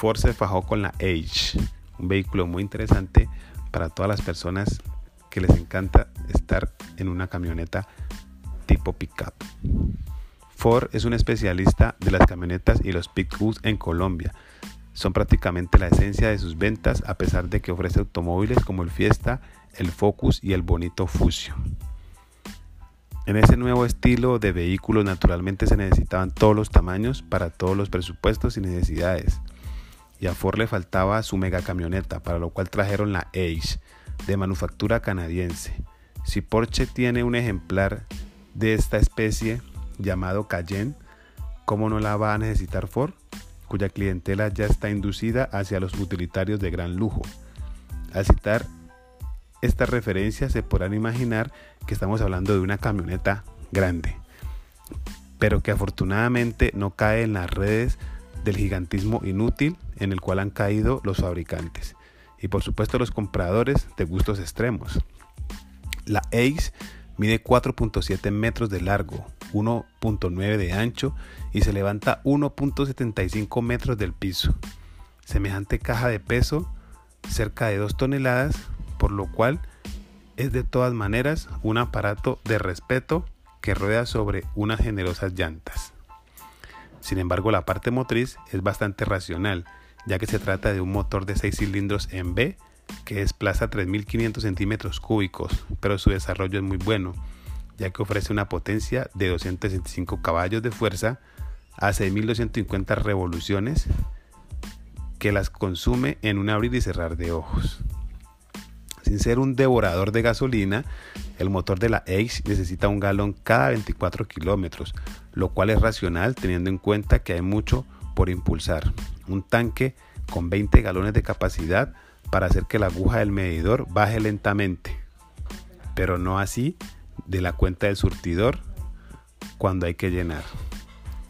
Ford se fajó con la Edge, un vehículo muy interesante para todas las personas que les encanta estar en una camioneta tipo pickup. Ford es un especialista de las camionetas y los pickups en Colombia. Son prácticamente la esencia de sus ventas a pesar de que ofrece automóviles como el Fiesta, el Focus y el Bonito Fusion. En ese nuevo estilo de vehículos naturalmente se necesitaban todos los tamaños para todos los presupuestos y necesidades. Y a Ford le faltaba su mega camioneta, para lo cual trajeron la Ace, de manufactura canadiense. Si Porsche tiene un ejemplar de esta especie llamado Cayenne, ¿cómo no la va a necesitar Ford? cuya clientela ya está inducida hacia los utilitarios de gran lujo. Al citar esta referencia se podrán imaginar que estamos hablando de una camioneta grande, pero que afortunadamente no cae en las redes del gigantismo inútil en el cual han caído los fabricantes y por supuesto los compradores de gustos extremos. La Ace mide 4.7 metros de largo, 1.9 de ancho y se levanta 1.75 metros del piso. Semejante caja de peso cerca de 2 toneladas, por lo cual es de todas maneras un aparato de respeto que rueda sobre unas generosas llantas. Sin embargo, la parte motriz es bastante racional, ya que se trata de un motor de 6 cilindros en B que desplaza 3.500 centímetros cúbicos, pero su desarrollo es muy bueno ya que ofrece una potencia de 265 caballos de fuerza a 6.250 revoluciones que las consume en un abrir y cerrar de ojos. Sin ser un devorador de gasolina, el motor de la Ace necesita un galón cada 24 kilómetros, lo cual es racional teniendo en cuenta que hay mucho por impulsar. Un tanque con 20 galones de capacidad para hacer que la aguja del medidor baje lentamente, pero no así de la cuenta del surtidor cuando hay que llenar.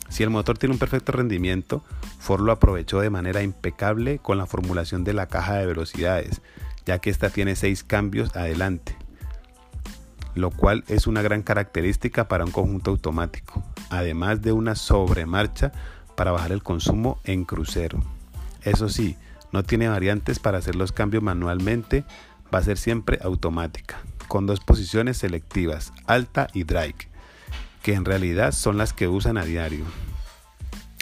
Si el motor tiene un perfecto rendimiento, Ford lo aprovechó de manera impecable con la formulación de la caja de velocidades, ya que esta tiene 6 cambios adelante, lo cual es una gran característica para un conjunto automático, además de una sobremarcha para bajar el consumo en crucero. Eso sí, no tiene variantes para hacer los cambios manualmente, va a ser siempre automática con dos posiciones selectivas, alta y drive, que en realidad son las que usan a diario.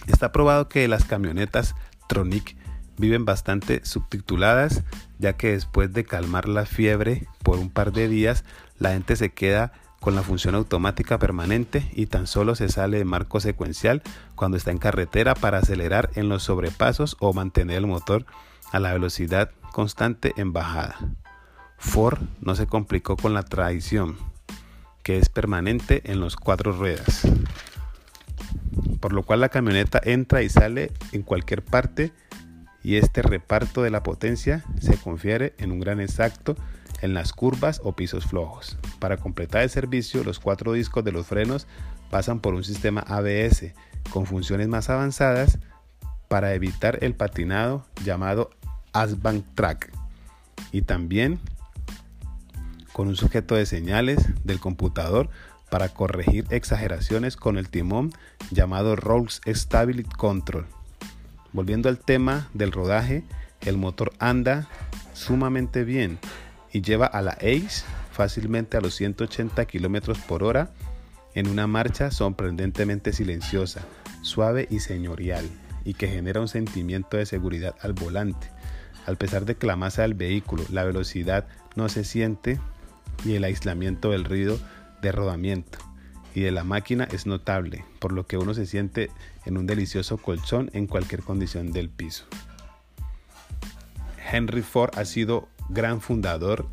Está probado que las camionetas Tronic viven bastante subtituladas, ya que después de calmar la fiebre por un par de días, la gente se queda con la función automática permanente y tan solo se sale de marco secuencial cuando está en carretera para acelerar en los sobrepasos o mantener el motor a la velocidad constante en bajada. Ford no se complicó con la tradición, que es permanente en los cuatro ruedas, por lo cual la camioneta entra y sale en cualquier parte y este reparto de la potencia se confiere en un gran exacto en las curvas o pisos flojos. Para completar el servicio, los cuatro discos de los frenos pasan por un sistema ABS con funciones más avanzadas para evitar el patinado llamado Asbank Track y también con un sujeto de señales del computador para corregir exageraciones con el timón llamado Rolls Stability Control. Volviendo al tema del rodaje, el motor anda sumamente bien y lleva a la Ace fácilmente a los 180 km por hora en una marcha sorprendentemente silenciosa, suave y señorial y que genera un sentimiento de seguridad al volante. Al pesar de que la masa del vehículo, la velocidad no se siente, y el aislamiento del ruido de rodamiento y de la máquina es notable, por lo que uno se siente en un delicioso colchón en cualquier condición del piso. Henry Ford ha sido gran fundador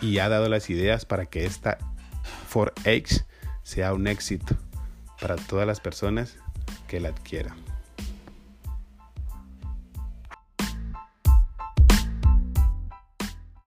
y ha dado las ideas para que esta Ford X sea un éxito para todas las personas que la adquieran.